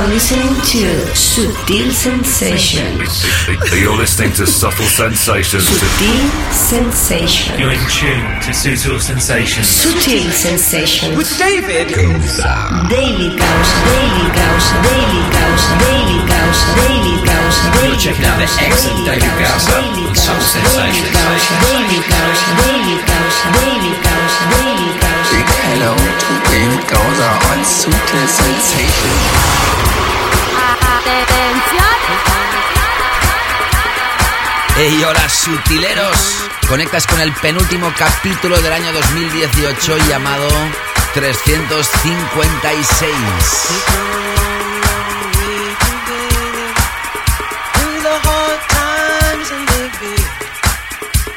are listening to Sutil Sensations. You're listening to Subtle Sensations. Sutil Sensations. You're in tune to Sutil Sensations. Sutil Sensations. With David Daily Gausa, Daily Gausa, Daily Gausa, Daily Gausa, Daily Gausa, Daily You're checking out the excellent David Gausa on Subtle Sensations. Daily Gausa, Daily Gausa, Daily Gausa, Daily Gausa. Big hello to David Gausa on Sutil Sensation. Hey, hola sutileros. Conectas con el penúltimo capítulo del año 2018 llamado 356. Through the hard times and the good,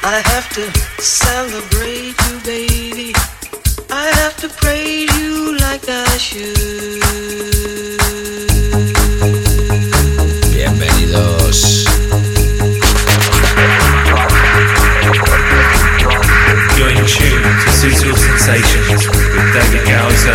I have to celebrate you, baby. I have to praise you like I should. Bienvenidos. You're in tune to Sutil Sensations with David Gausa.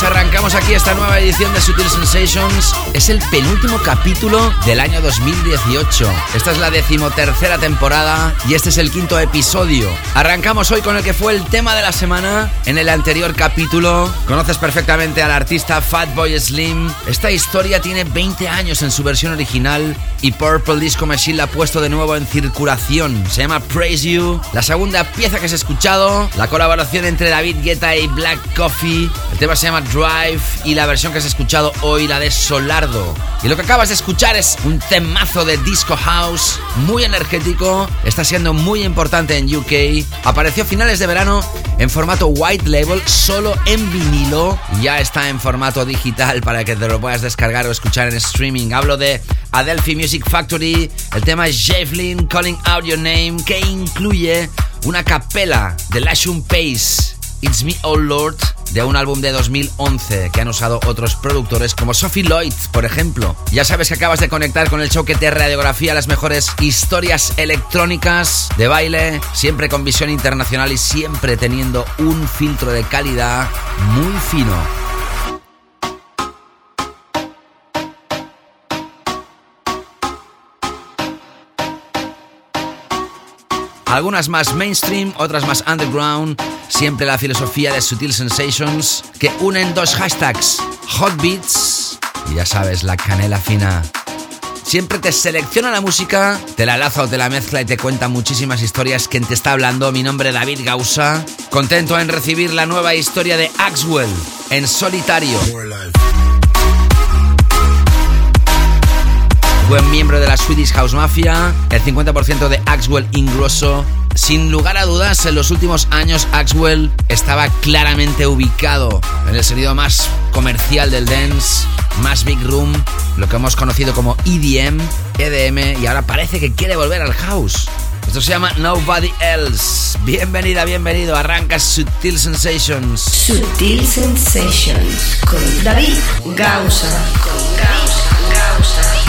Arrancamos aquí esta nueva edición de Sutil Sensations. Es el penúltimo capítulo del año 2018. Esta es la decimotercera temporada y este es el quinto episodio. Arrancamos hoy con el que fue el tema de la semana. En el anterior capítulo conoces perfectamente al artista Fatboy Slim. Esta historia tiene 20 años en su versión original y Purple Disco Machine la ha puesto de nuevo en circulación. Se llama Praise You. La segunda pieza que has escuchado, la colaboración entre David Guetta y Black Coffee. El tema se llama Drive y la versión que has escuchado hoy, la de Solardo. Y lo que acabas de escuchar es un temazo de Disco House, muy energético, está siendo muy importante en UK. Apareció a finales de verano en formato white label, solo en vinilo. Ya está en formato digital para que te lo puedas descargar o escuchar en streaming. Hablo de Adelphi Music Factory. El tema es Javelin Calling Out Your Name, que incluye una capela de Lashun Pace. It's Me Oh Lord de un álbum de 2011 que han usado otros productores como Sophie Lloyd, por ejemplo. Ya sabes que acabas de conectar con el show que te radiografía las mejores historias electrónicas de baile, siempre con visión internacional y siempre teniendo un filtro de calidad muy fino. Algunas más mainstream, otras más underground. Siempre la filosofía de Sutil Sensations que unen dos hashtags: Hot Beats y ya sabes, la canela fina. Siempre te selecciona la música, te la laza o te la mezcla y te cuenta muchísimas historias. Quien te está hablando, mi nombre es David Gausa. Contento en recibir la nueva historia de Axwell en solitario. Buen miembro de la Swedish House Mafia, el 50% de Axwell Ingrosso. Sin lugar a dudas, en los últimos años Axwell estaba claramente ubicado en el sonido más comercial del dance, más big room, lo que hemos conocido como EDM, EDM, y ahora parece que quiere volver al house. Esto se llama Nobody Else. Bienvenida, bienvenido. Arranca Sutil Sensations. Sutil Sensations con David Gausa. Con Gausa, Gausa.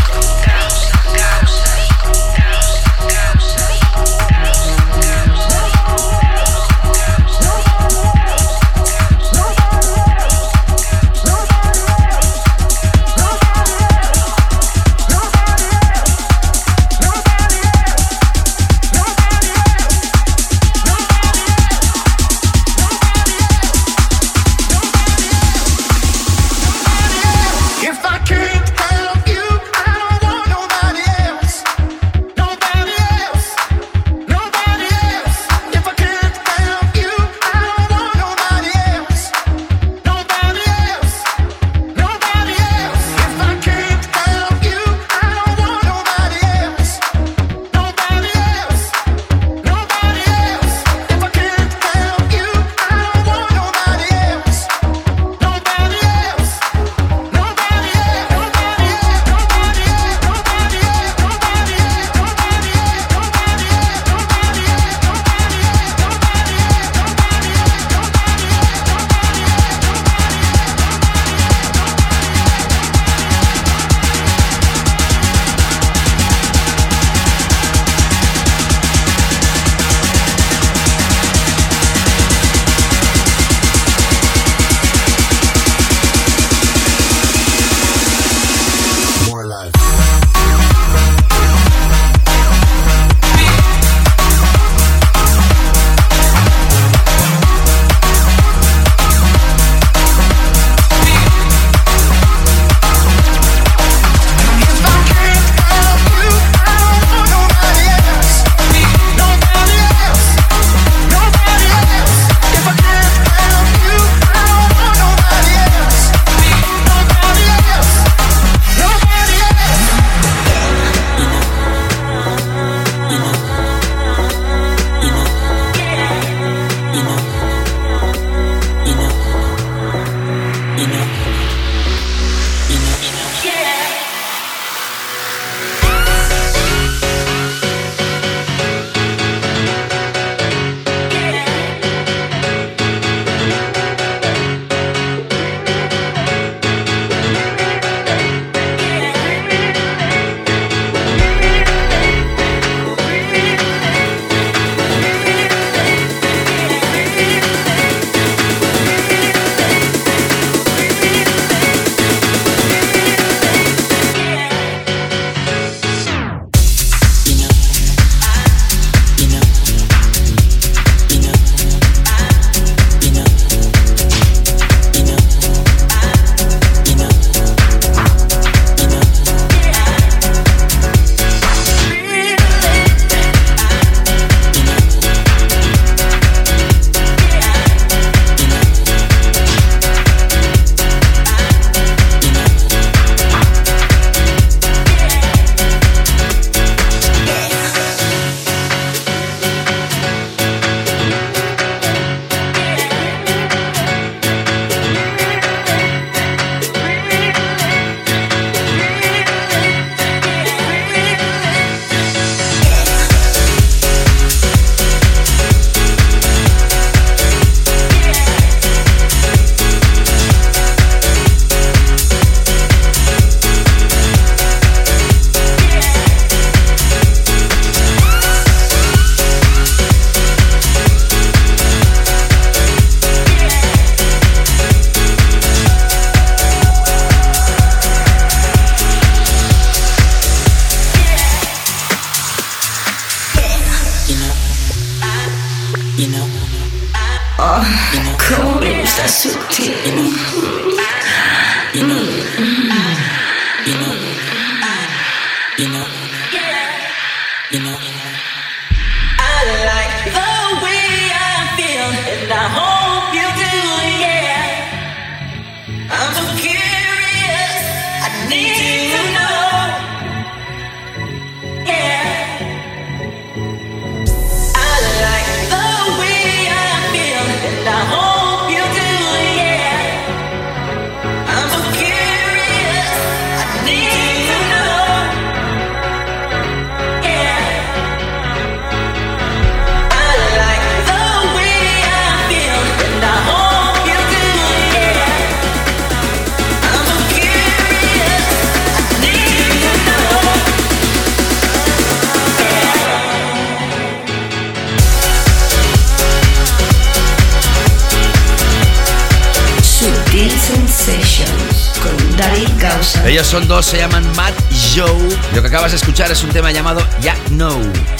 Ellos son dos, se llaman Matt y Joe. Lo que acabas de escuchar es un tema llamado Ya No,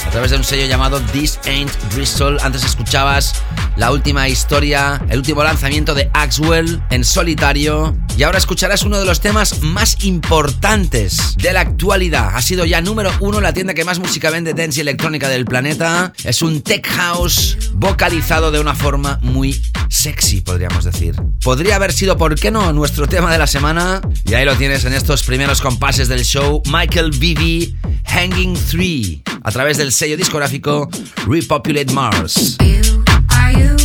a través de un sello llamado This Ain't Bristol. Antes escuchabas la última historia, el último lanzamiento de Axwell en solitario. Y ahora escucharás uno de los temas más importantes de la actualidad. Ha sido ya número uno la tienda que más música vende dance y electrónica del planeta. Es un tech house vocalizado de una forma muy sexy, podríamos decir. Podría haber sido, ¿por qué no?, nuestro tema de la semana. Y ahí lo tienes en estos primeros compases del show. Michael Bibi, Hanging 3, a través del sello discográfico Repopulate Mars. you.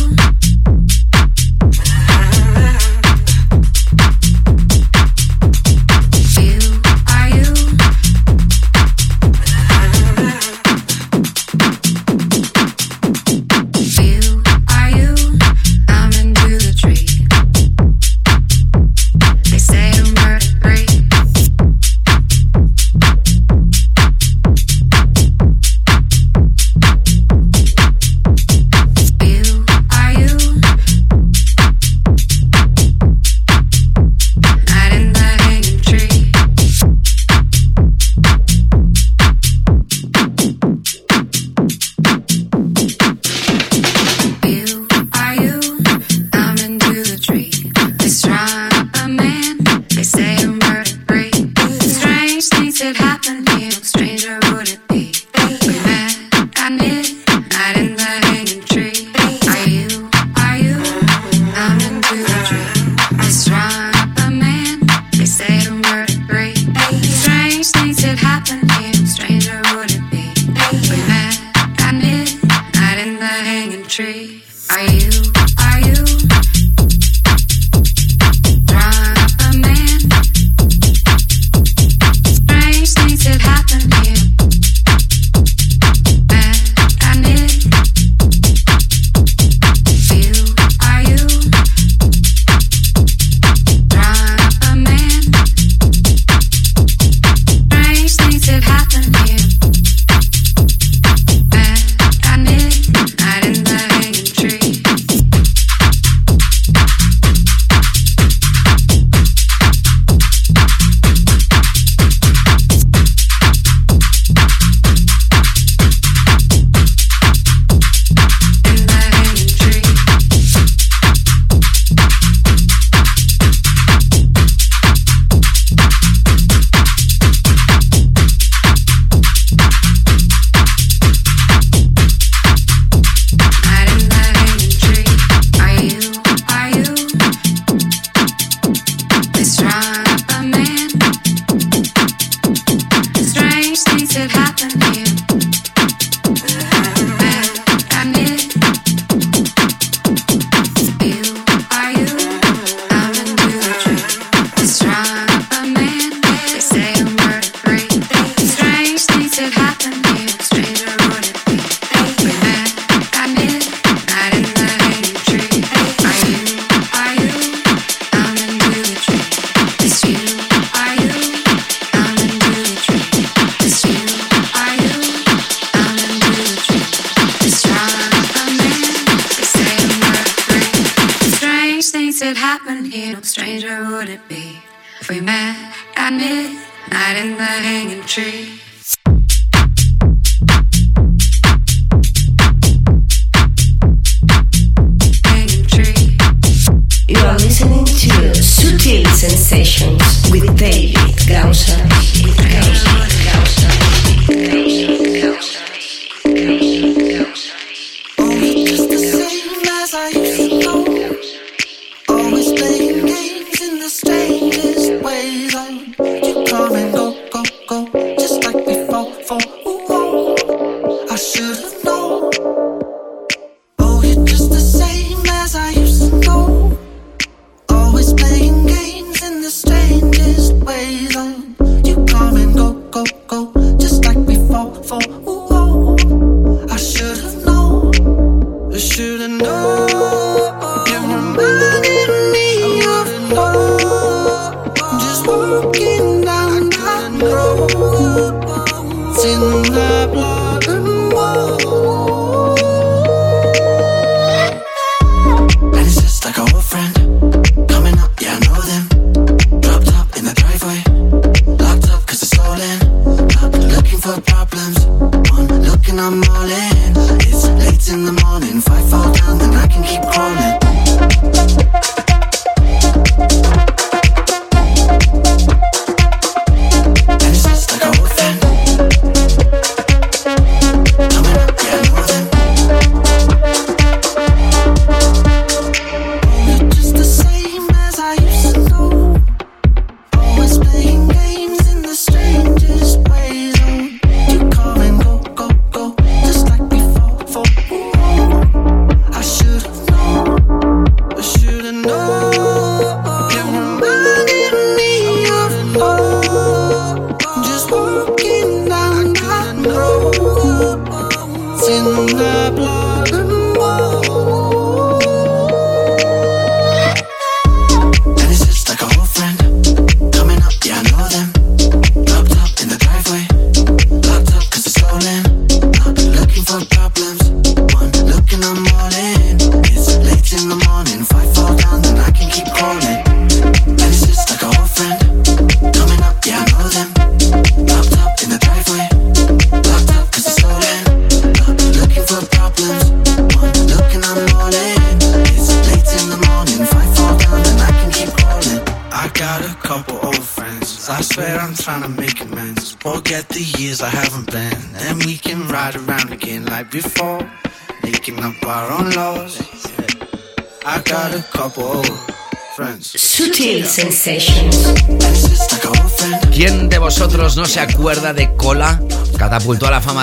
tree.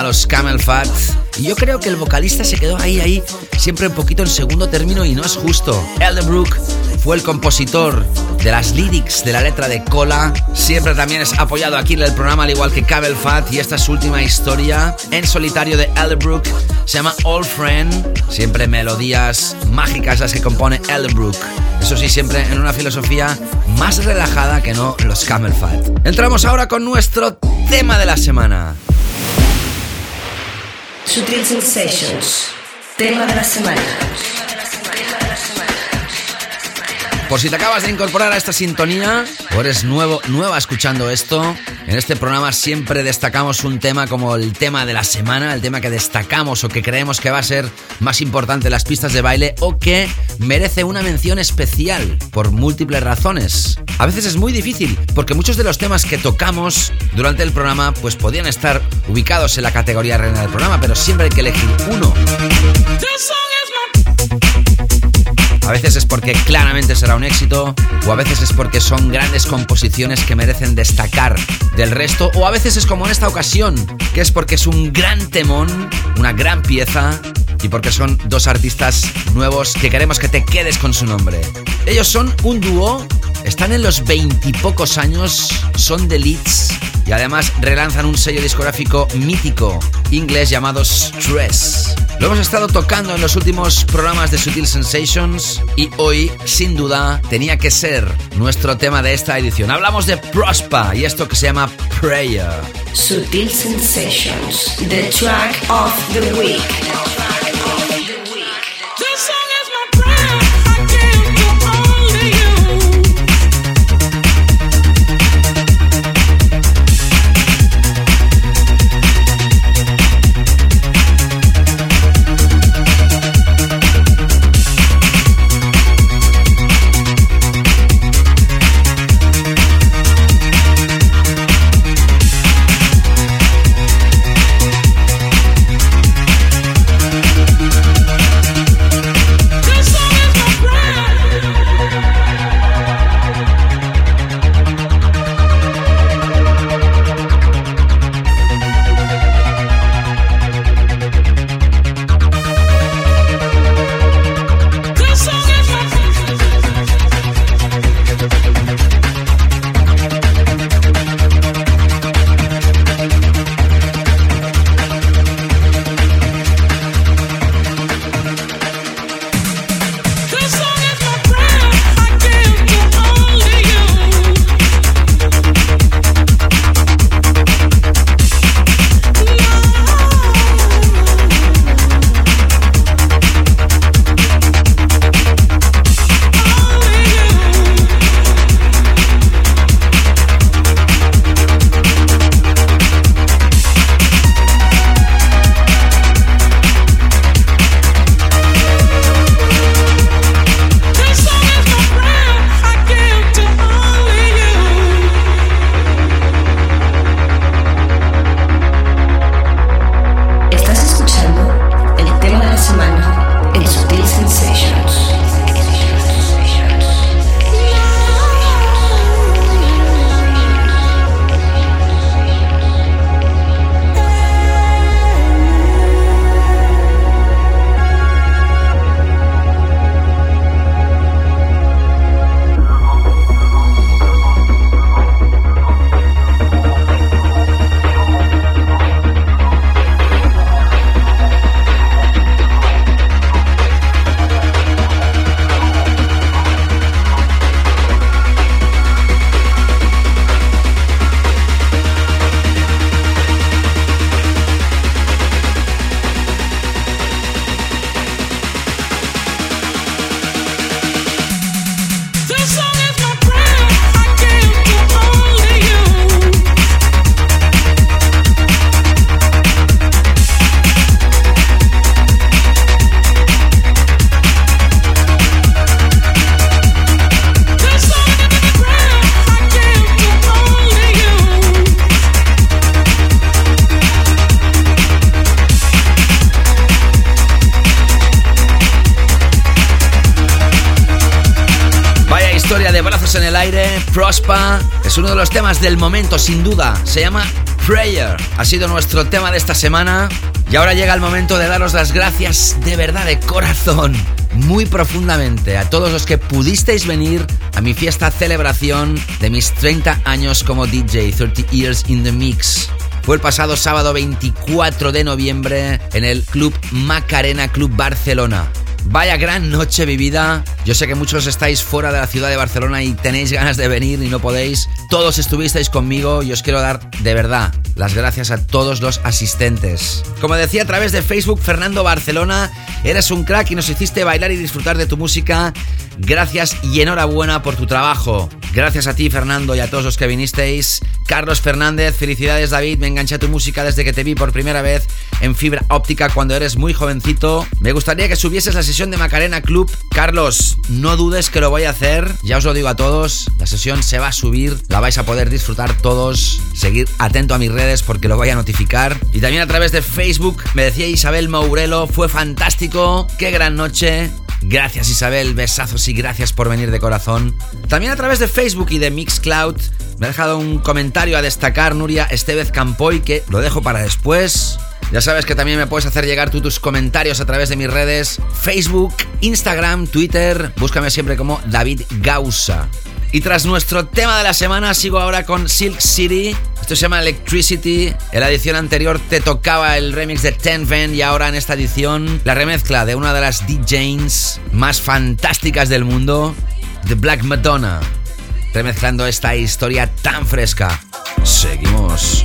Los Camel Fat. Y yo creo que el vocalista se quedó ahí, ahí, siempre un poquito en segundo término y no es justo. Elderbrook fue el compositor de las lyrics de la letra de Cola. Siempre también es apoyado aquí en el programa, al igual que Camel Fat. Y esta es su última historia en solitario de Elderbrook. Se llama Old Friend. Siempre melodías mágicas las que compone Elderbrook. Eso sí, siempre en una filosofía más relajada que no los Camel Fat. Entramos ahora con nuestro tema de la semana. Sutil Sensations. Tema de la semana. Por si te acabas de incorporar a esta sintonía o eres nuevo, nueva escuchando esto, en este programa siempre destacamos un tema como el tema de la semana, el tema que destacamos o que creemos que va a ser más importante en las pistas de baile o que merece una mención especial por múltiples razones. A veces es muy difícil porque muchos de los temas que tocamos durante el programa pues podían estar ubicados en la categoría reina del programa, pero siempre hay que elegir uno. A veces es porque claramente será un éxito, o a veces es porque son grandes composiciones que merecen destacar del resto, o a veces es como en esta ocasión, que es porque es un gran temón, una gran pieza, y porque son dos artistas nuevos que queremos que te quedes con su nombre. Ellos son un dúo, están en los veintipocos años, son de Leeds y además relanzan un sello discográfico mítico inglés llamado Stress. Lo hemos estado tocando en los últimos programas de Sutil Sensations y hoy, sin duda, tenía que ser nuestro tema de esta edición. Hablamos de Prospa y esto que se llama Prayer. Sutil Sensations. The track of the week. Uno de los temas del momento, sin duda. Se llama Prayer. Ha sido nuestro tema de esta semana. Y ahora llega el momento de daros las gracias de verdad, de corazón, muy profundamente, a todos los que pudisteis venir a mi fiesta celebración de mis 30 años como DJ, 30 Years in the Mix. Fue el pasado sábado 24 de noviembre en el Club Macarena Club Barcelona. Vaya gran noche vivida. Yo sé que muchos estáis fuera de la ciudad de Barcelona y tenéis ganas de venir y no podéis. Todos estuvisteis conmigo y os quiero dar de verdad las gracias a todos los asistentes. Como decía a través de Facebook, Fernando Barcelona, eres un crack y nos hiciste bailar y disfrutar de tu música. Gracias y enhorabuena por tu trabajo. Gracias a ti, Fernando, y a todos los que vinisteis. Carlos Fernández, felicidades, David. Me enganché a tu música desde que te vi por primera vez en fibra óptica cuando eres muy jovencito. Me gustaría que subieses la sesión de Macarena Club. Carlos, no dudes que lo voy a hacer. Ya os lo digo a todos. La sesión se va a subir. La vais a poder disfrutar todos. Seguir atento a mis redes porque lo voy a notificar. Y también a través de Facebook me decía Isabel Mourelo. Fue fantástico. Qué gran noche. Gracias Isabel, besazos y gracias por venir de corazón. También a través de Facebook y de Mixcloud me ha dejado un comentario a destacar Nuria Estevez Campoy que lo dejo para después. Ya sabes que también me puedes hacer llegar tú tus comentarios a través de mis redes Facebook, Instagram, Twitter. Búscame siempre como David Gausa. Y tras nuestro tema de la semana, sigo ahora con Silk City. Esto se llama Electricity. En la edición anterior te tocaba el remix de Ten Van y ahora en esta edición la remezcla de una de las DJs más fantásticas del mundo, The Black Madonna. Remezclando esta historia tan fresca. Seguimos.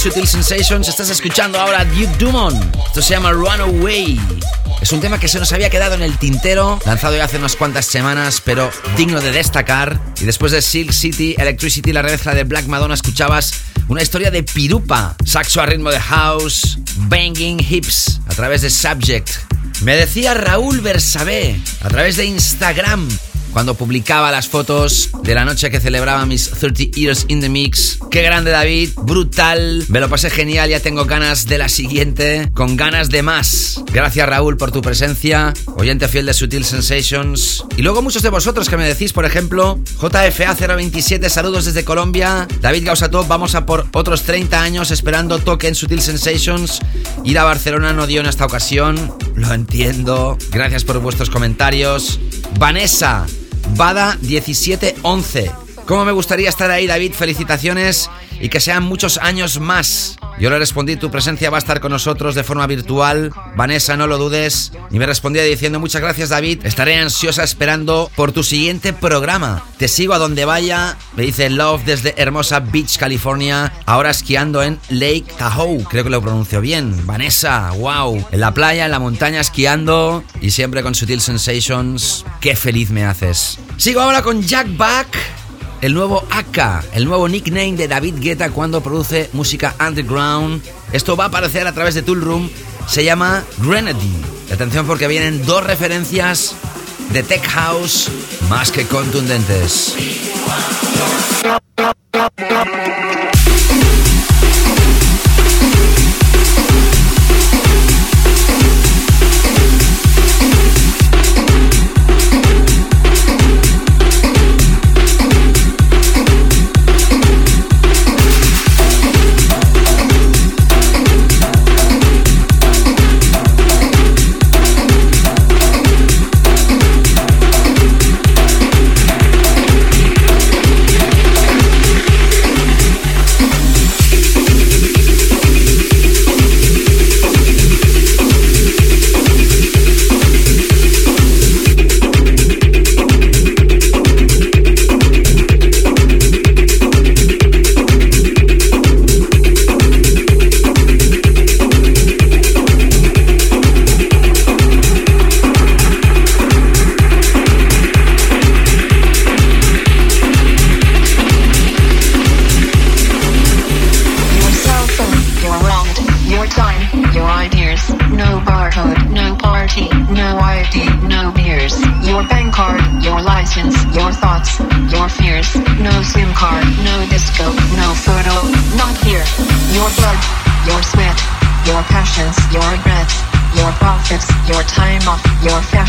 Sutil Sensations. Estás escuchando ahora Duke Dumont. Esto se llama Runaway. Es un tema que se nos había quedado en el tintero, lanzado ya hace unas cuantas semanas, pero digno de destacar. Y después de Silk City, Electricity, la remezcla de Black Madonna, escuchabas una historia de pirupa, saxo a ritmo de house, banging hips a través de Subject. Me decía Raúl Bersabé a través de Instagram cuando publicaba las fotos de la noche que celebraba mis 30 Years in the Mix. Qué grande David, brutal, me lo pasé genial, ya tengo ganas de la siguiente, con ganas de más. Gracias Raúl por tu presencia, oyente fiel de Sutil Sensations. Y luego muchos de vosotros que me decís, por ejemplo, JFA027, saludos desde Colombia, David Gausatop, vamos a por otros 30 años esperando toque en Sutil Sensations. Ir a Barcelona no dio en esta ocasión, lo entiendo. Gracias por vuestros comentarios. Vanessa, Bada1711 ¿Cómo me gustaría estar ahí, David? Felicitaciones y que sean muchos años más. Yo le respondí, tu presencia va a estar con nosotros de forma virtual. Vanessa, no lo dudes. Y me respondía diciendo, muchas gracias, David. Estaré ansiosa esperando por tu siguiente programa. Te sigo a donde vaya. Me dice Love desde hermosa Beach, California. Ahora esquiando en Lake Tahoe. Creo que lo pronuncio bien. Vanessa, wow. En la playa, en la montaña, esquiando. Y siempre con Sutil Sensations. Qué feliz me haces. Sigo ahora con Jack Back el nuevo AK, el nuevo nickname de David Guetta cuando produce música underground. Esto va a aparecer a través de Tool Room. Se llama Grenadine. Atención porque vienen dos referencias de Tech House más que contundentes. yourself.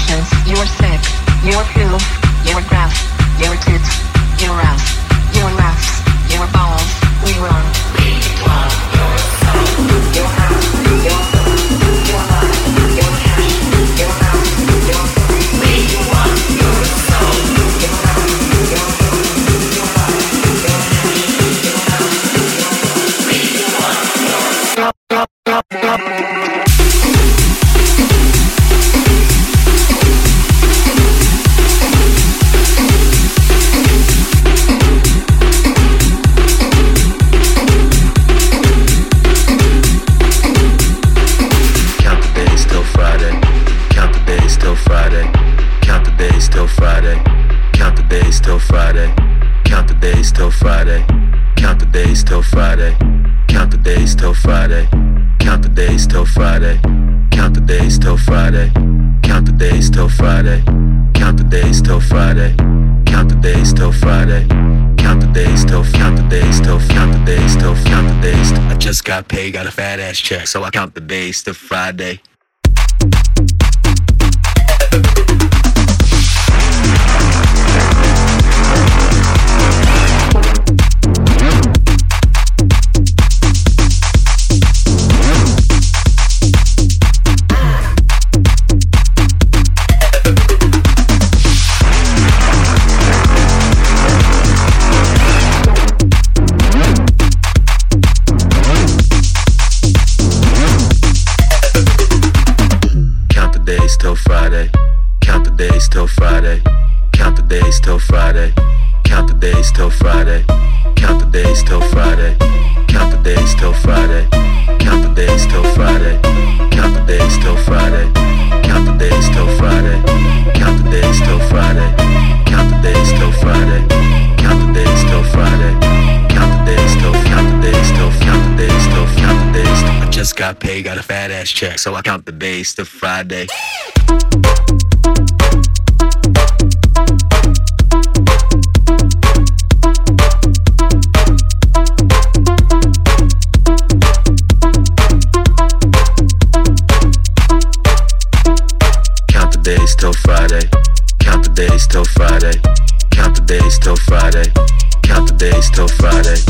Days till Friday. Count the days till Friday. Count the days till Friday. Count the days till count the days till count the days till count the days. I just got paid, got a fat ass check, so I count the days till Friday. Till Friday. Count the days till Friday. Count the days till Friday. Count the days till Friday. Count the days till Friday. Count the days till Friday. Count the days till Friday. Count the days till Friday. Count the days till Friday. Count the days till Friday. Count the days till Friday. Count the days till count the days till count the days till count the days. I just got paid, got a fat ass check, so I count the days till Friday. Till Friday. Count the days till Friday. Count the days till Friday. Count the days till Friday.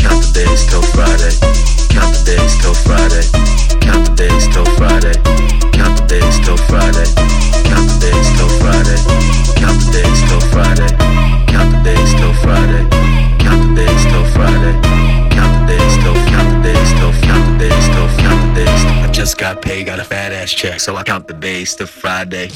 Count the days till Friday. Count the days till Friday. Count the days till Friday. Count the days till Friday. Count the days till Friday. Count the days till Friday. Count the days till Friday. Count the days till Friday. Count the days till count the days till count the days till count the days. I just got paid, got a fat ass check, so I count the days to Friday.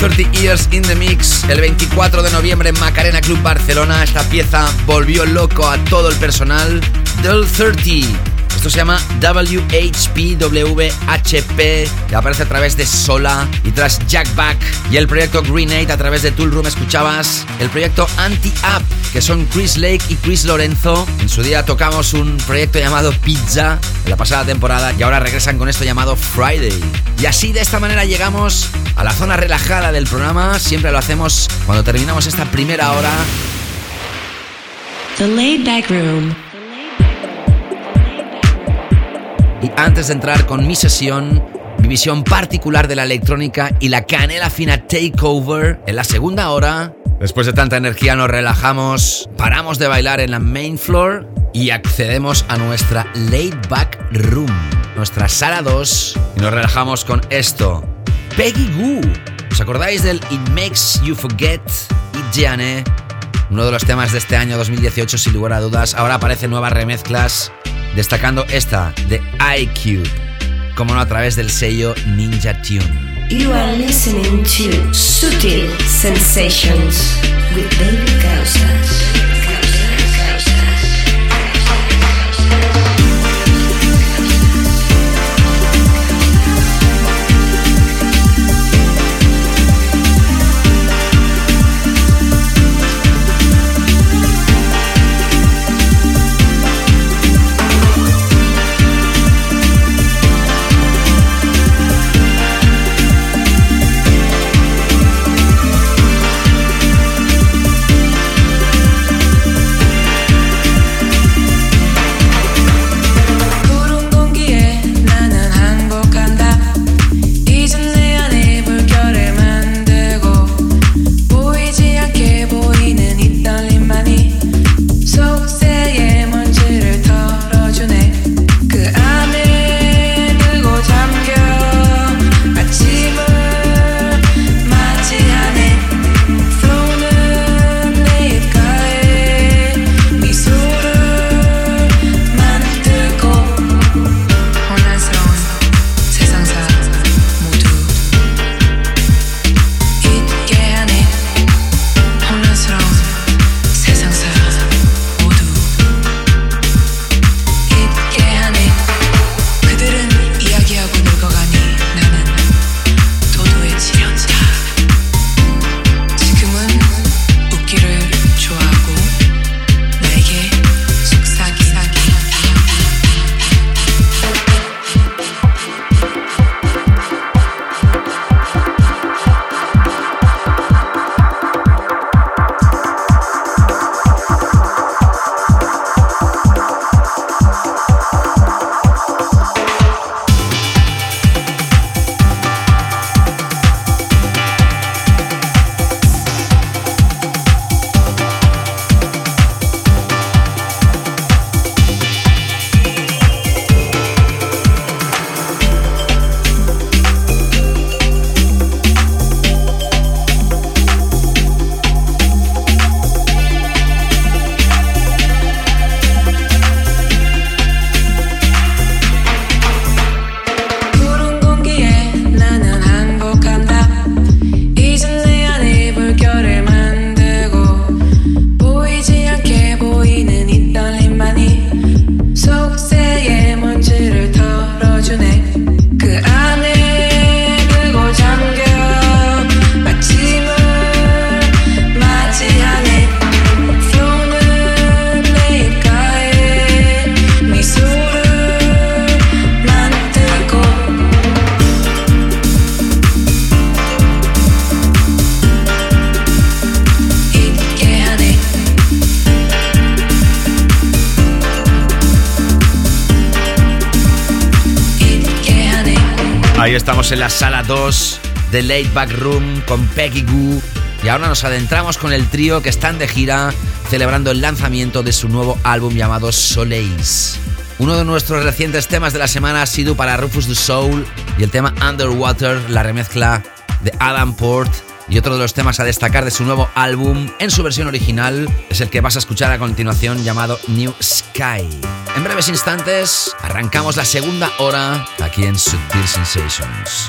30 Years in the Mix el 24 de noviembre en Macarena Club Barcelona. Esta pieza volvió loco a todo el personal. Del 30 esto se llama WHPWHP, que aparece a través de Sola y tras Jack Back. Y el proyecto Greenade a través de Tool Room escuchabas el proyecto Anti-Up, que son Chris Lake y Chris Lorenzo. En su día tocamos un proyecto llamado Pizza en la pasada temporada y ahora regresan con esto llamado Friday. Y así de esta manera llegamos a la zona relajada del programa. Siempre lo hacemos cuando terminamos esta primera hora. The Laid Back Room. Y antes de entrar con mi sesión, mi visión particular de la electrónica y la canela fina takeover en la segunda hora, después de tanta energía nos relajamos, paramos de bailar en la main floor y accedemos a nuestra laid back room, nuestra sala 2, y nos relajamos con esto. Peggy Goo. ¿Os acordáis del It Makes You Forget? It Jane, uno de los temas de este año 2018 sin lugar a dudas. Ahora aparecen nuevas remezclas destacando esta de iCube, como no a través del sello Ninja Tune. You are listening to Sutil Sensations with David Gausas. 2 de Late Back Room con Peggy Goo. Y ahora nos adentramos con el trío que están de gira celebrando el lanzamiento de su nuevo álbum llamado Soleils. Uno de nuestros recientes temas de la semana ha sido para Rufus the Soul y el tema Underwater, la remezcla de Adam Port. Y otro de los temas a destacar de su nuevo álbum en su versión original es el que vas a escuchar a continuación llamado New Sky. En breves instantes arrancamos la segunda hora aquí en Subtil Sensations.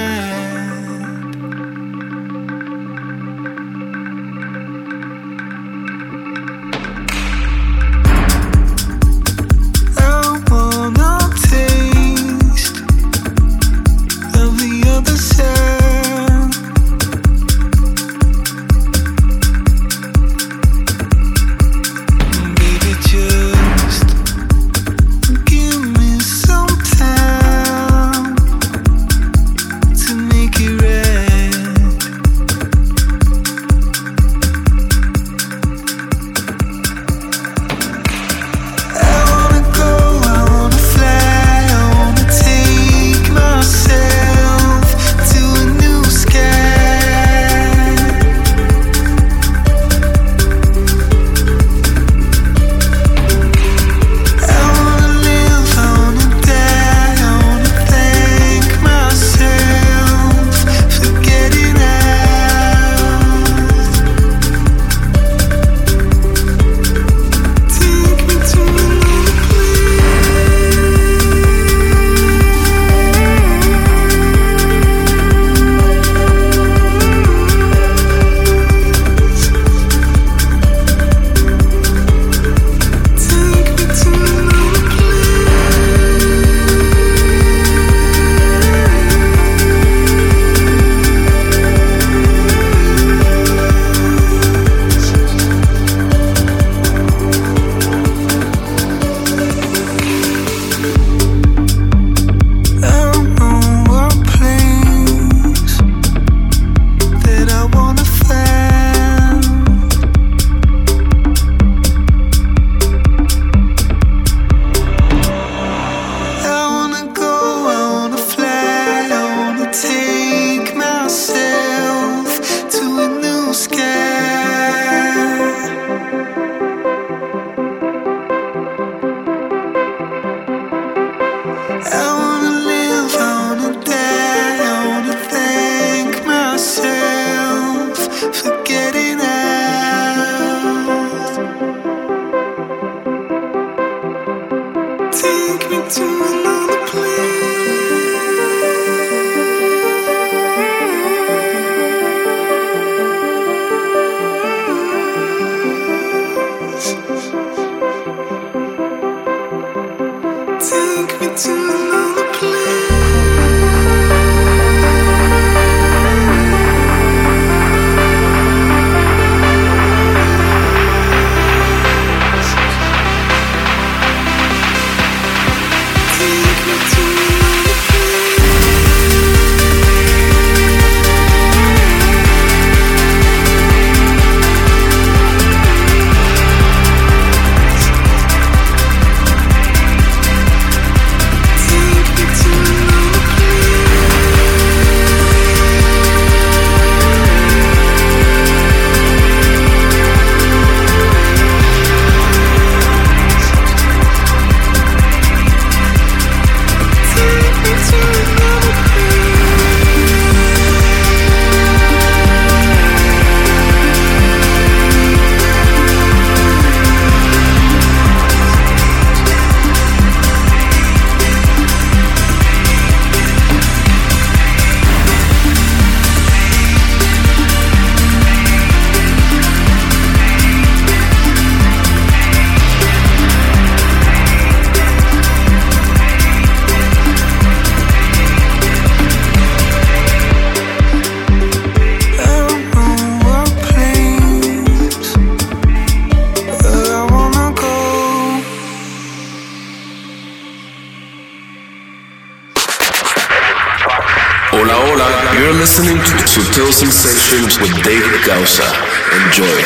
Sutil Sensations with David Gausa. Enjoy.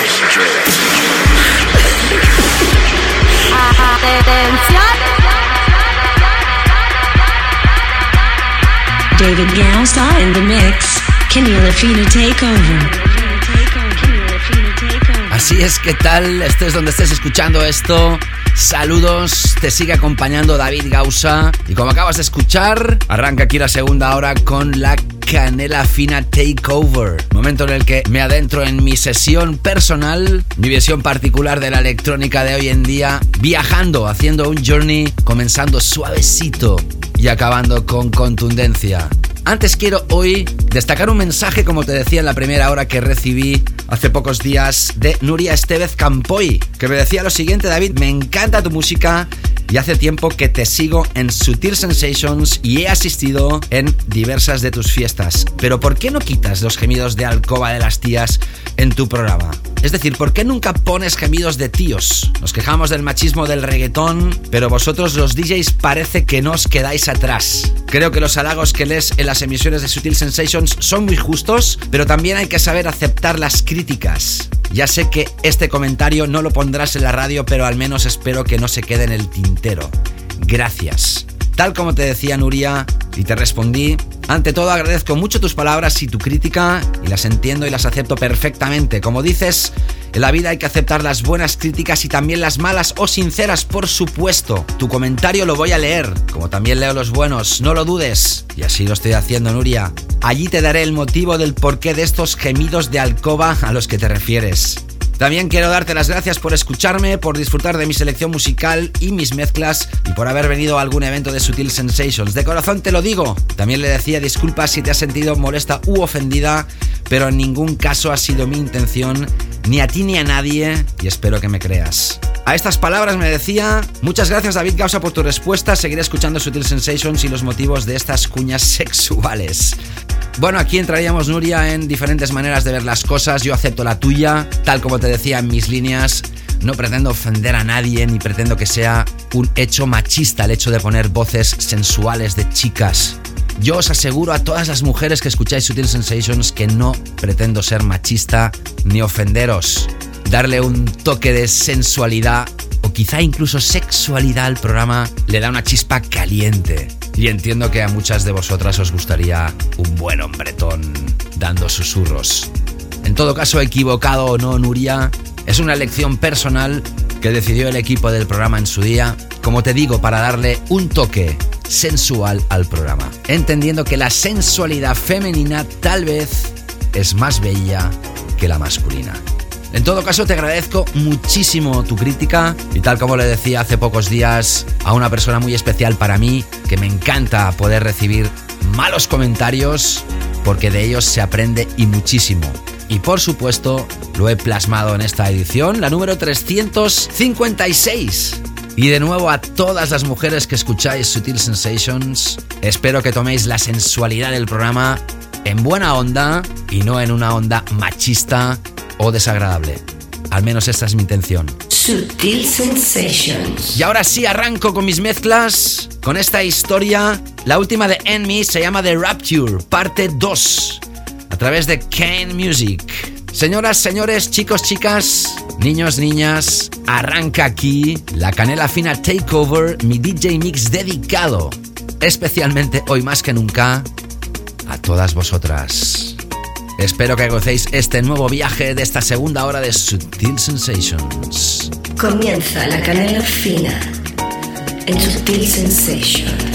David Gausa in the mix. Kenny Lafina Takeover. Así es, ¿qué tal? Estés donde estés escuchando esto. Saludos, te sigue acompañando David Gausa. Y como acabas de escuchar, arranca aquí la segunda hora con la Canela Fina Takeover. Momento en el que me adentro en mi sesión personal, mi visión particular de la electrónica de hoy en día, viajando, haciendo un journey, comenzando suavecito y acabando con contundencia. Antes quiero hoy destacar un mensaje, como te decía en la primera hora que recibí hace pocos días, de Nuria Estevez Campoy, que me decía lo siguiente, David, me encanta tu música y hace tiempo que te sigo en Sutil Sensations y he asistido en diversas de tus fiestas. Pero ¿por qué no quitas los gemidos de alcoba de las tías en tu programa? Es decir, ¿por qué nunca pones gemidos de tíos? Nos quejamos del machismo del reggaetón, pero vosotros los DJs parece que no os quedáis atrás. Creo que los halagos que lees en las emisiones de Sutil Sensations son muy justos, pero también hay que saber aceptar las críticas. Ya sé que este comentario no lo pondrás en la radio, pero al menos espero que no se quede en el tintero. Gracias. Tal como te decía Nuria, y te respondí, ante todo agradezco mucho tus palabras y tu crítica, y las entiendo y las acepto perfectamente. Como dices, en la vida hay que aceptar las buenas críticas y también las malas o sinceras, por supuesto. Tu comentario lo voy a leer, como también leo los buenos, no lo dudes. Y así lo estoy haciendo, Nuria. Allí te daré el motivo del porqué de estos gemidos de alcoba a los que te refieres. También quiero darte las gracias por escucharme, por disfrutar de mi selección musical y mis mezclas y por haber venido a algún evento de Sutil Sensations. De corazón te lo digo. También le decía disculpas si te has sentido molesta u ofendida, pero en ningún caso ha sido mi intención, ni a ti ni a nadie, y espero que me creas. A estas palabras me decía, muchas gracias David Gausa por tu respuesta, seguiré escuchando Sutil Sensations y los motivos de estas cuñas sexuales. Bueno, aquí entraríamos, Nuria, en diferentes maneras de ver las cosas. Yo acepto la tuya, tal como te decía en mis líneas. No pretendo ofender a nadie ni pretendo que sea un hecho machista el hecho de poner voces sensuales de chicas. Yo os aseguro a todas las mujeres que escucháis Sutil Sensations que no pretendo ser machista ni ofenderos. Darle un toque de sensualidad o quizá incluso sexualidad al programa le da una chispa caliente. Y entiendo que a muchas de vosotras os gustaría un buen hombretón dando susurros. En todo caso, equivocado o no, Nuria, es una elección personal que decidió el equipo del programa en su día, como te digo, para darle un toque sensual al programa, entendiendo que la sensualidad femenina tal vez es más bella que la masculina. En todo caso, te agradezco muchísimo tu crítica y tal como le decía hace pocos días a una persona muy especial para mí, que me encanta poder recibir malos comentarios porque de ellos se aprende y muchísimo. Y por supuesto, lo he plasmado en esta edición, la número 356. Y de nuevo a todas las mujeres que escucháis Sutil Sensations, espero que toméis la sensualidad del programa en buena onda y no en una onda machista o desagradable. Al menos esta es mi intención. Sutil Sensations. Y ahora sí arranco con mis mezclas, con esta historia. La última de Enemy se llama The Rapture, parte 2, a través de Kane Music. Señoras, señores, chicos, chicas, niños, niñas, arranca aquí la Canela Fina Takeover, mi DJ Mix dedicado, especialmente hoy más que nunca, a todas vosotras. Espero que gocéis este nuevo viaje de esta segunda hora de Sutil Sensations. Comienza la canela fina en Sutil Sensations.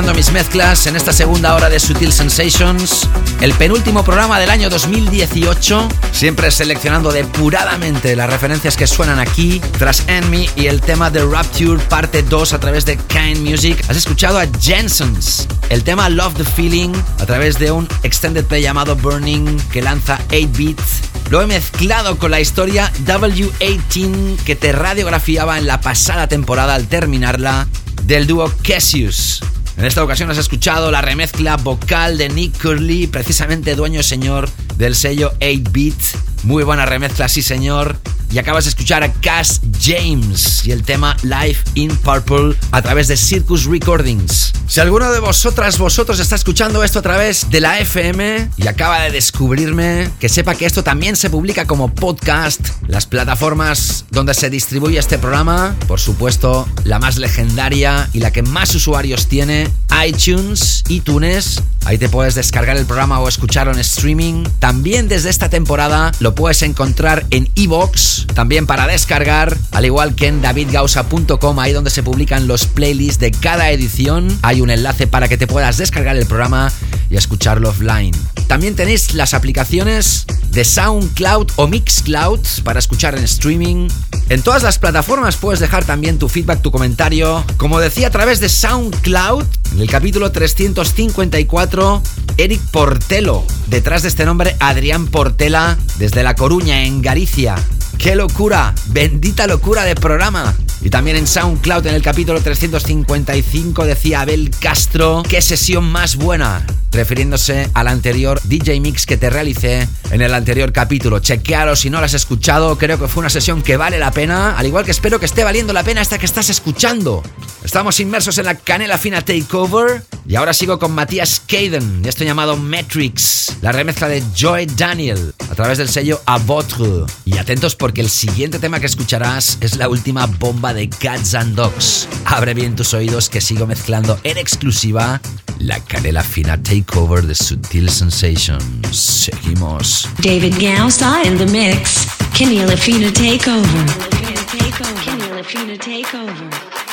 Escuchando mis mezclas en esta segunda hora de Sutil Sensations, el penúltimo programa del año 2018, siempre seleccionando depuradamente las referencias que suenan aquí, tras Enemy y el tema de Rapture parte 2 a través de Kind Music. Has escuchado a Jensons, el tema Love the Feeling a través de un extended play llamado Burning que lanza 8-Bit lo he mezclado con la historia W18 que te radiografiaba en la pasada temporada al terminarla del dúo Cassius. En esta ocasión has escuchado la remezcla vocal de Nick Curley, precisamente dueño señor del sello 8-Bit. Muy buena remezcla, sí señor. y acabas de escuchar a Cass James y el tema Life in Purple a través de Circus Recordings. Si alguno de vosotras, vosotros está escuchando esto a través de la FM y acaba de descubrirme, que sepa que esto también se publica como podcast. Las plataformas donde se distribuye este programa, por supuesto, la más legendaria y la que más usuarios tiene, iTunes, iTunes. Ahí te puedes descargar el programa o escucharlo en streaming. También desde esta temporada lo puedes encontrar en iBox, también para descargar, al igual que en davidgausa.com, ahí donde se publican los playlists de cada edición. Hay un enlace para que te puedas descargar el programa y escucharlo offline. También tenéis las aplicaciones de SoundCloud o Mixcloud para escuchar en streaming. En todas las plataformas puedes dejar también tu feedback, tu comentario. Como decía, a través de SoundCloud, en el capítulo 354, Eric Portelo. Detrás de este nombre, Adrián Portela, desde La Coruña, en Galicia. ¡Qué locura! ¡Bendita locura de programa! Y también en SoundCloud en el capítulo 355 decía Abel Castro, qué sesión más buena, refiriéndose al anterior DJ Mix que te realicé en el anterior capítulo. Chequealo si no lo has escuchado, creo que fue una sesión que vale la pena, al igual que espero que esté valiendo la pena esta que estás escuchando. Estamos inmersos en la canela fina takeover y ahora sigo con Matías Caden esto llamado Matrix, la remezcla de Joy Daniel a través del sello A Votre. Y atentos porque el siguiente tema que escucharás es la última bomba de Cats and Dogs. Abre bien tus oídos que sigo mezclando en exclusiva la canela fina takeover de Sutil Sensations. Seguimos. David Gausa in the mix. Canela Fina Takeover. Canela Fina Takeover.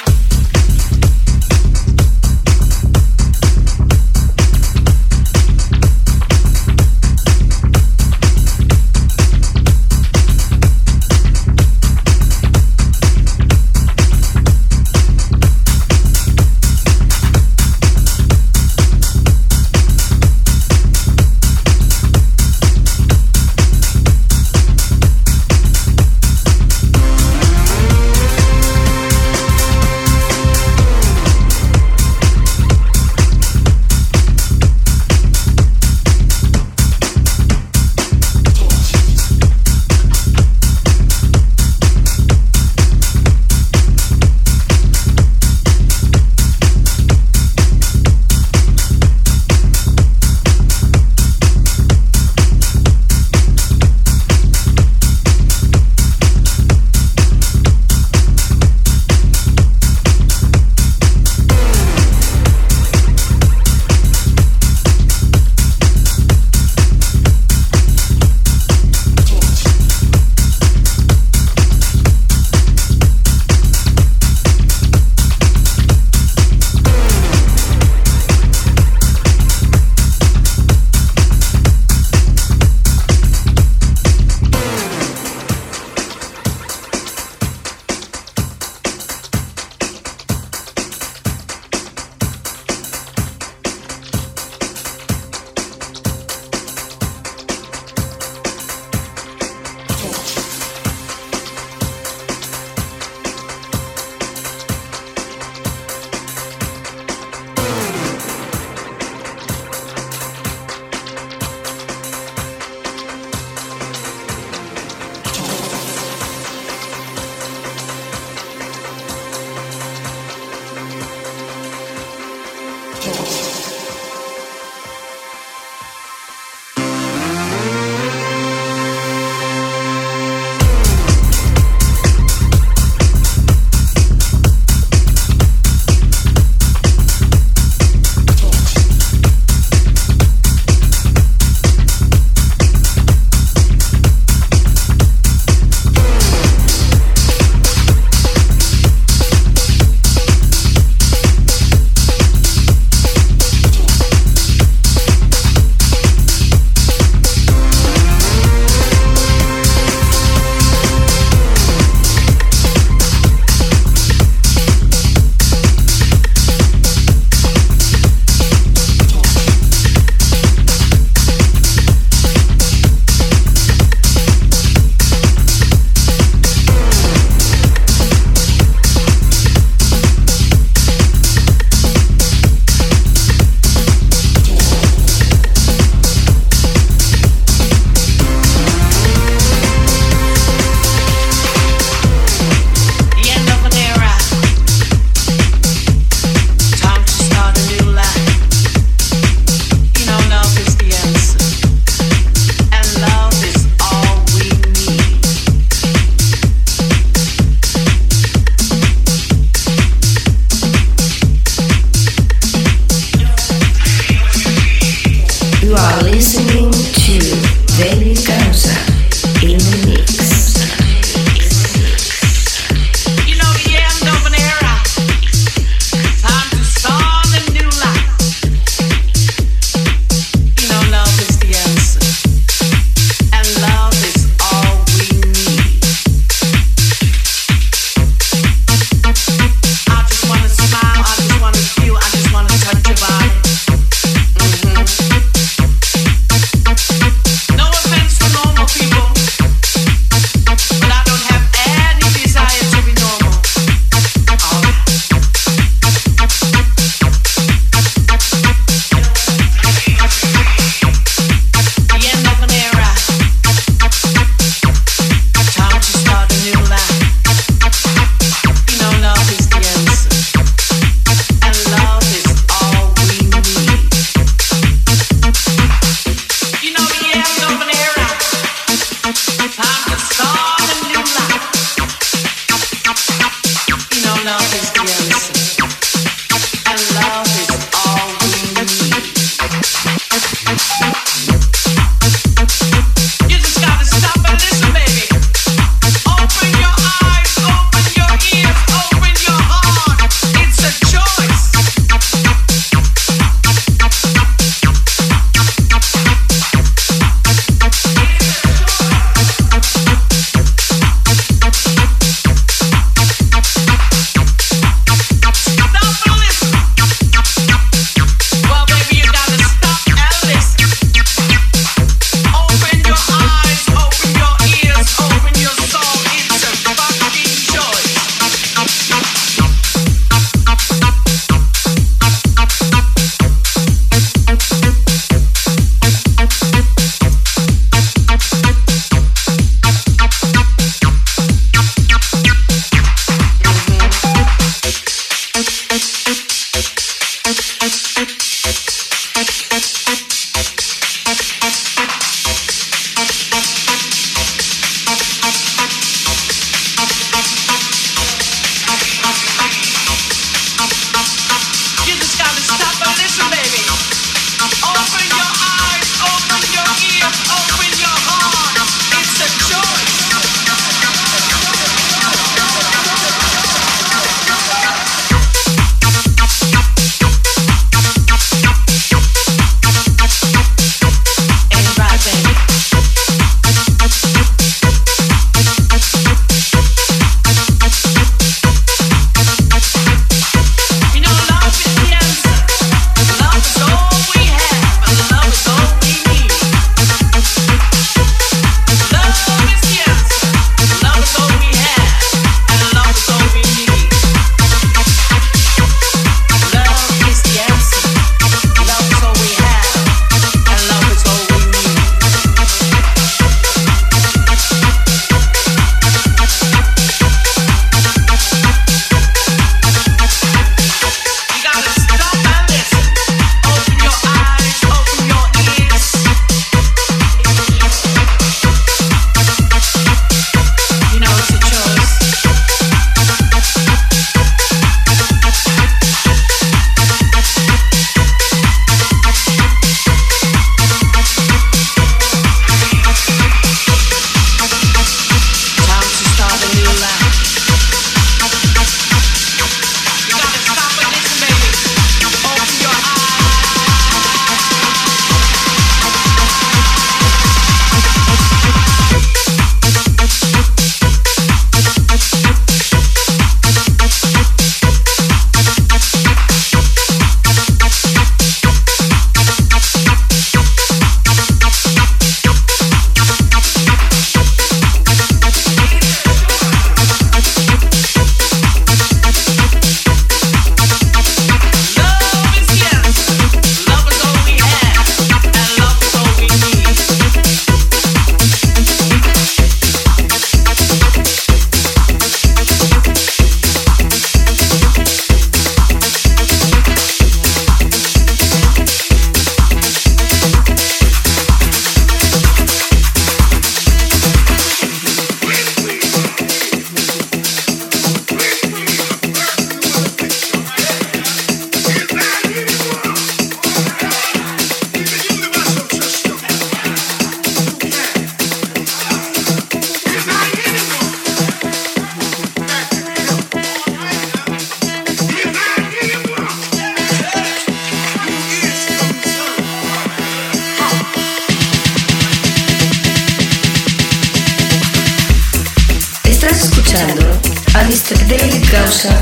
Mr. David Gausa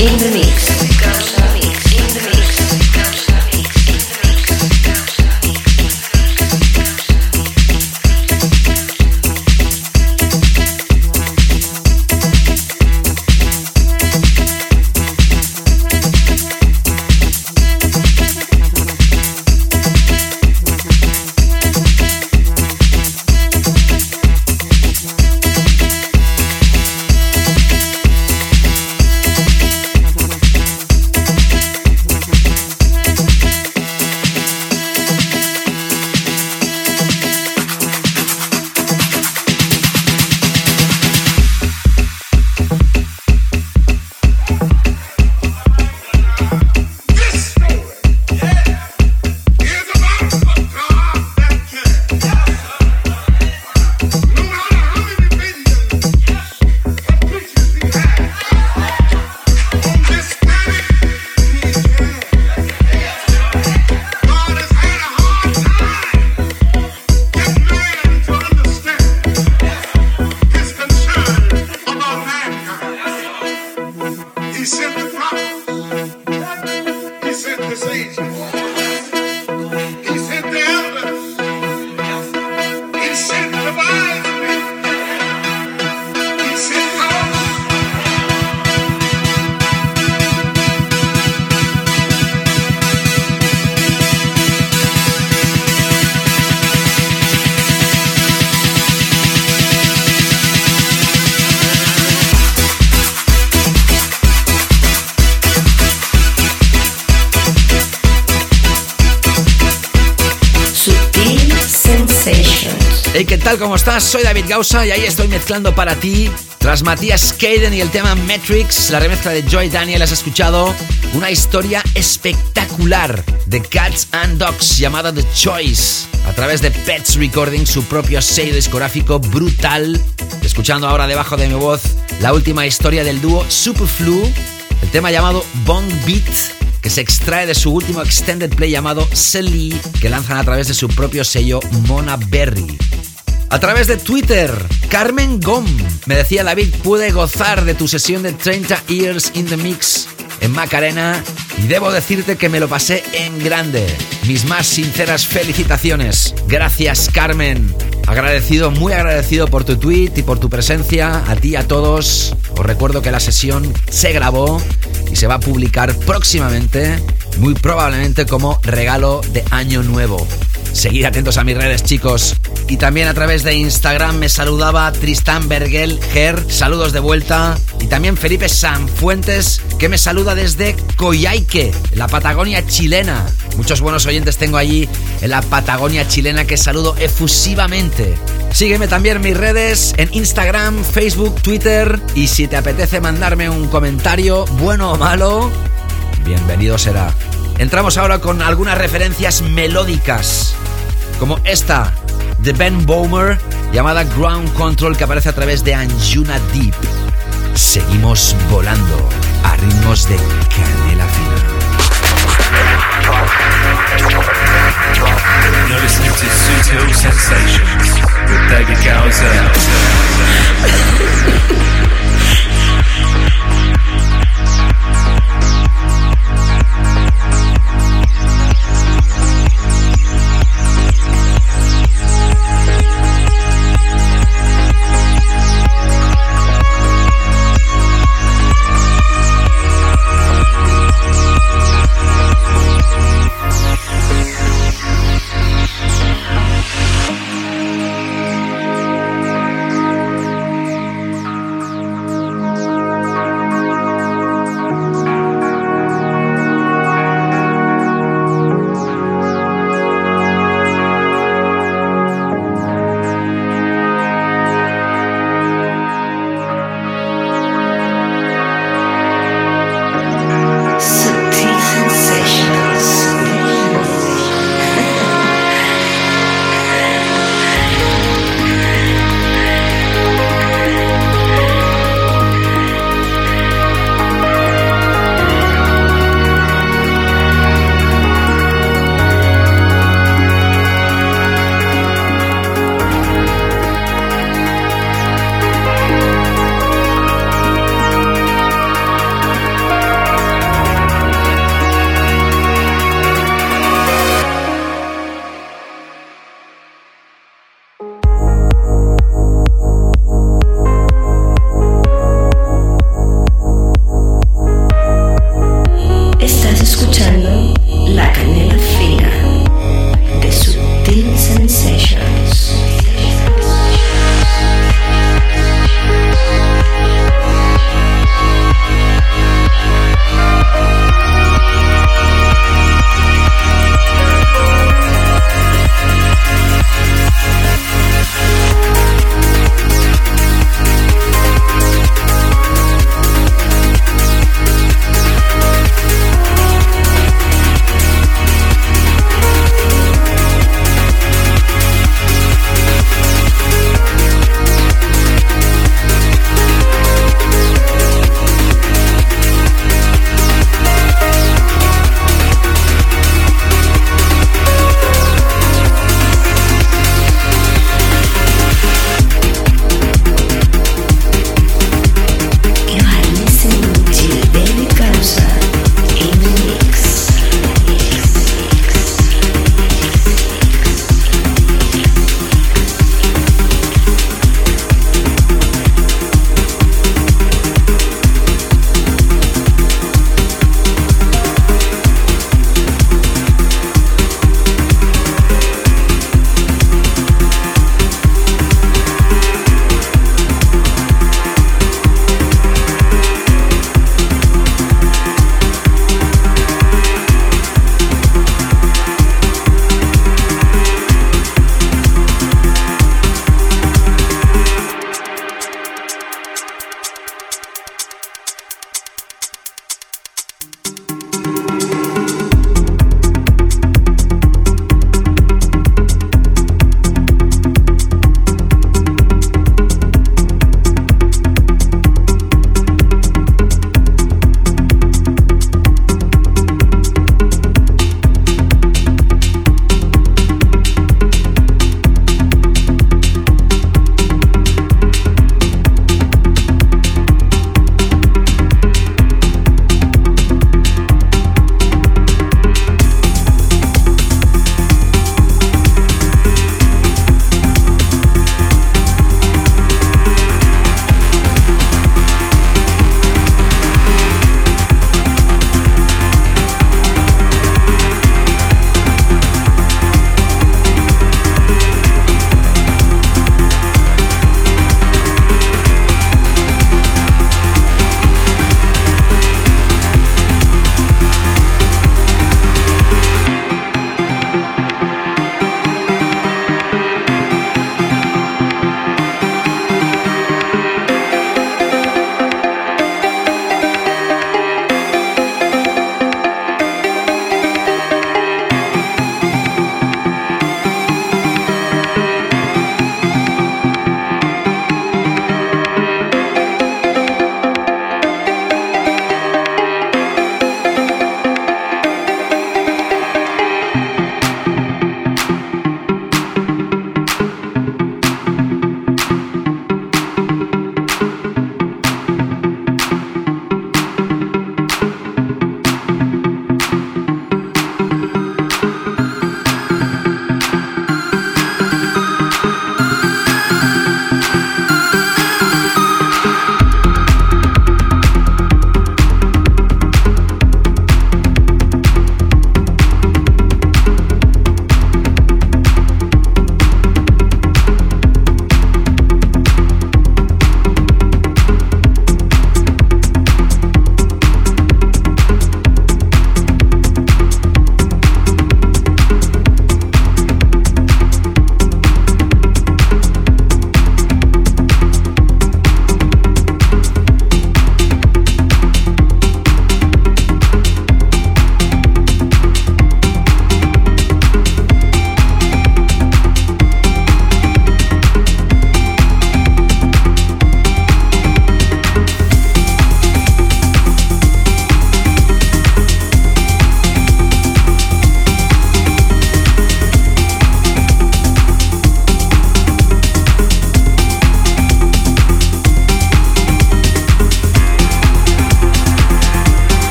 in the mix. ¿Cómo estás? Soy David Gausa y ahí estoy mezclando para ti. Tras Matías Caden y el tema Matrix, la remezcla de Joy Daniel, has escuchado una historia espectacular de Cats and Dogs llamada The Choice. A través de Pets Recording, su propio sello discográfico brutal. Escuchando ahora debajo de mi voz la última historia del dúo Superflu, el tema llamado Bong Beat que se extrae de su último extended play llamado Selly, que lanzan a través de su propio sello Mona Berry. A través de Twitter, Carmen Gom me decía David, pude gozar de tu sesión de 30 Years in the Mix en Macarena y debo decirte que me lo pasé en grande. Mis más sinceras felicitaciones. Gracias Carmen. Agradecido, muy agradecido por tu tweet y por tu presencia, a ti y a todos. Os recuerdo que la sesión se grabó y se va a publicar próximamente, muy probablemente como regalo de año nuevo. Seguid atentos a mis redes, chicos. Y también a través de Instagram me saludaba Tristán Bergel Ger. Saludos de vuelta. Y también Felipe Sanfuentes, que me saluda desde Coyhaique, la Patagonia chilena. Muchos buenos oyentes tengo allí en la Patagonia chilena que saludo efusivamente. Sígueme también en mis redes, en Instagram, Facebook, Twitter. Y si te apetece mandarme un comentario, bueno o malo, bienvenido será. Entramos ahora con algunas referencias melódicas, como esta de Ben Bomer, llamada Ground Control, que aparece a través de Anjuna Deep. Seguimos volando a ritmos de canela fina.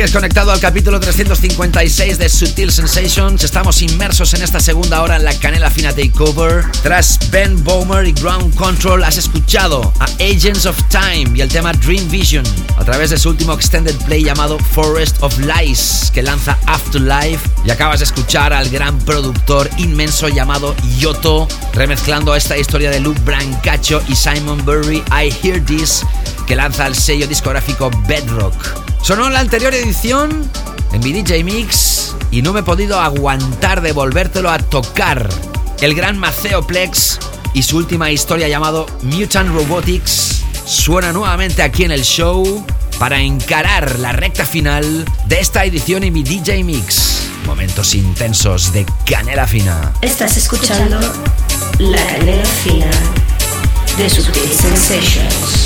Sigues conectado al capítulo 356 de Sutil Sensations. Estamos inmersos en esta segunda hora en la Canela Fina Takeover. Tras Ben Bomer y Ground Control, has escuchado a Agents of Time y el tema Dream Vision a través de su último extended play llamado Forest of Lies que lanza Afterlife. Y acabas de escuchar al gran productor inmenso llamado Yoto remezclando esta historia de Luke Brancacho y Simon Burry I Hear This que lanza el sello discográfico Bedrock. Sonó la anterior edición en mi DJ Mix y no me he podido aguantar de volvértelo a tocar. El gran Maceo Plex y su última historia llamado Mutant Robotics suena nuevamente aquí en el show para encarar la recta final de esta edición en mi DJ Mix. Momentos intensos de canela fina. Estás escuchando La Canela Fina de Sutil Sensations.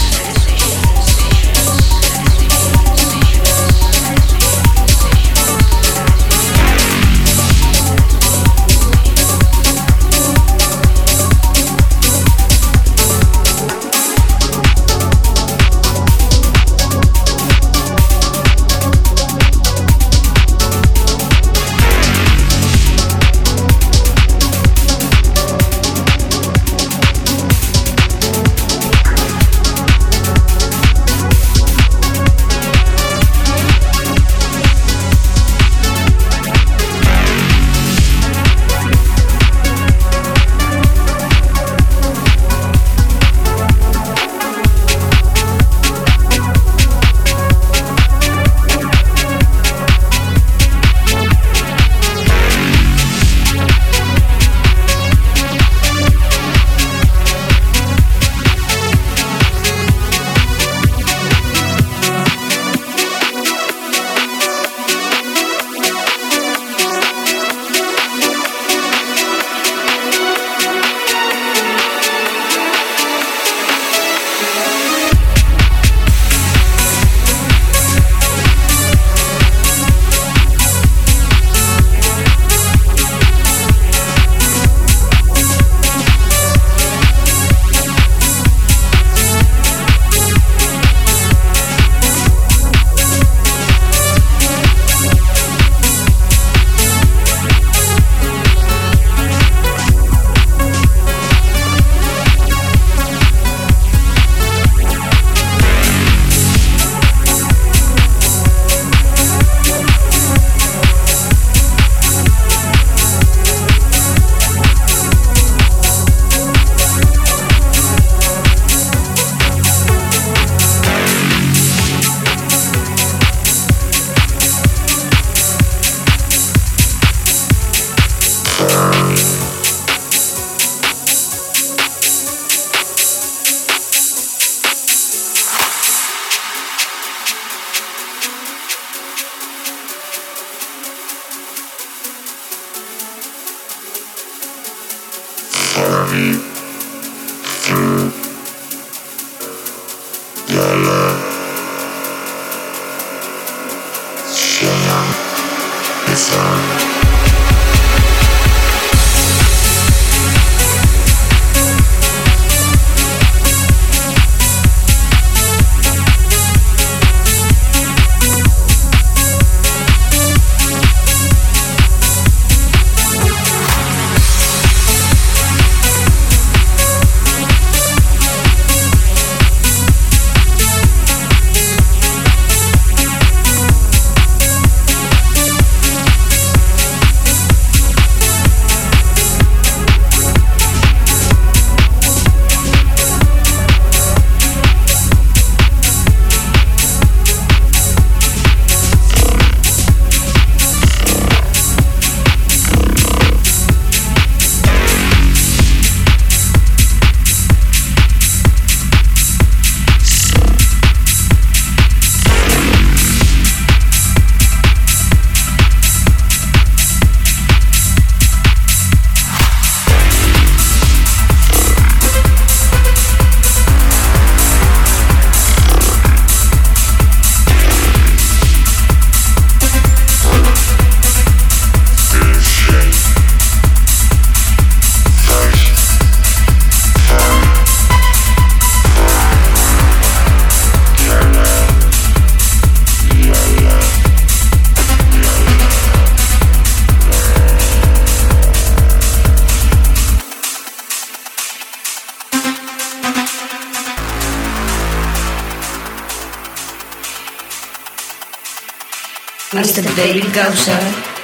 David Gausser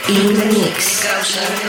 in the mix.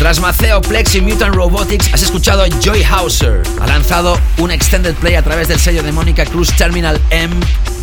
Tras Maceo, Plex y Mutant Robotics, has escuchado a Joy Hauser. Ha lanzado un extended play a través del sello de Mónica Cruz Terminal M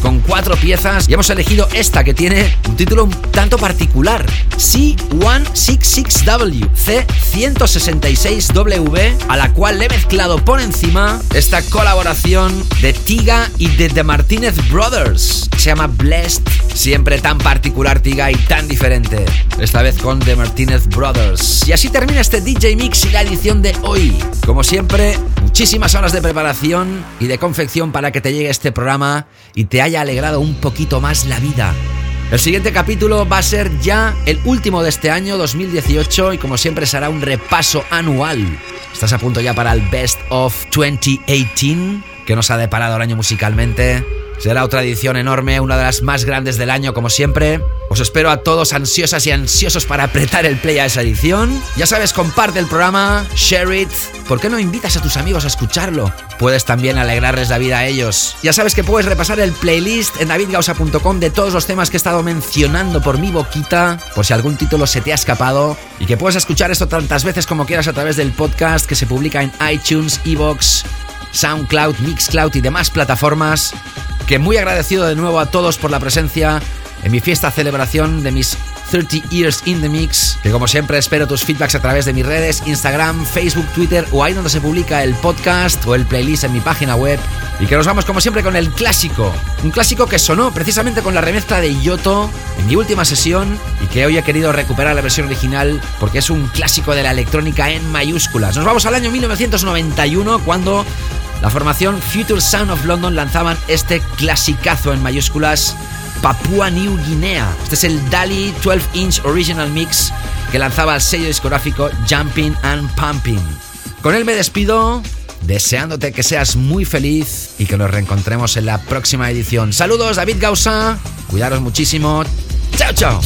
con cuatro piezas y hemos elegido esta que tiene un título un tanto particular. C166W, C166W, a la cual le he mezclado por encima esta colaboración de Tiga y de The Martinez Brothers. Se llama Blessed, siempre tan particular Tiga y tan diferente. Esta vez con The Martinez Brothers. Y así termina este DJ Mix y la edición de hoy. Como siempre, muchísimas horas de preparación y de confección para que te llegue este programa y te haya alegrado un poquito más la vida. El siguiente capítulo va a ser ya el último de este año 2018 y como siempre será un repaso anual. Estás a punto ya para el Best of 2018 que nos ha deparado el año musicalmente. Será otra edición enorme, una de las más grandes del año como siempre. Os espero a todos ansiosas y ansiosos para apretar el play a esa edición. Ya sabes, comparte el programa, share it. ¿Por qué no invitas a tus amigos a escucharlo? Puedes también alegrarles la vida a ellos. Ya sabes que puedes repasar el playlist en davidgausa.com de todos los temas que he estado mencionando por mi boquita, por si algún título se te ha escapado. Y que puedes escuchar esto tantas veces como quieras a través del podcast que se publica en iTunes, Evox, SoundCloud, Mixcloud y demás plataformas. Que muy agradecido de nuevo a todos por la presencia en mi fiesta celebración de mis 30 Years in the Mix. Que como siempre espero tus feedbacks a través de mis redes, Instagram, Facebook, Twitter o ahí donde se publica el podcast o el playlist en mi página web. Y que nos vamos como siempre con el clásico. Un clásico que sonó precisamente con la remezcla de Yoto en mi última sesión y que hoy he querido recuperar la versión original porque es un clásico de la electrónica en mayúsculas. Nos vamos al año 1991 cuando la formación Future Sound of London lanzaban este clasicazo en mayúsculas Papua New Guinea. Este es el Dali 12 Inch Original Mix que lanzaba el sello discográfico Jumping and Pumping. Con él me despido, deseándote que seas muy feliz y que nos reencontremos en la próxima edición. Saludos, David Gausa, cuidaros muchísimo. Chao, chao.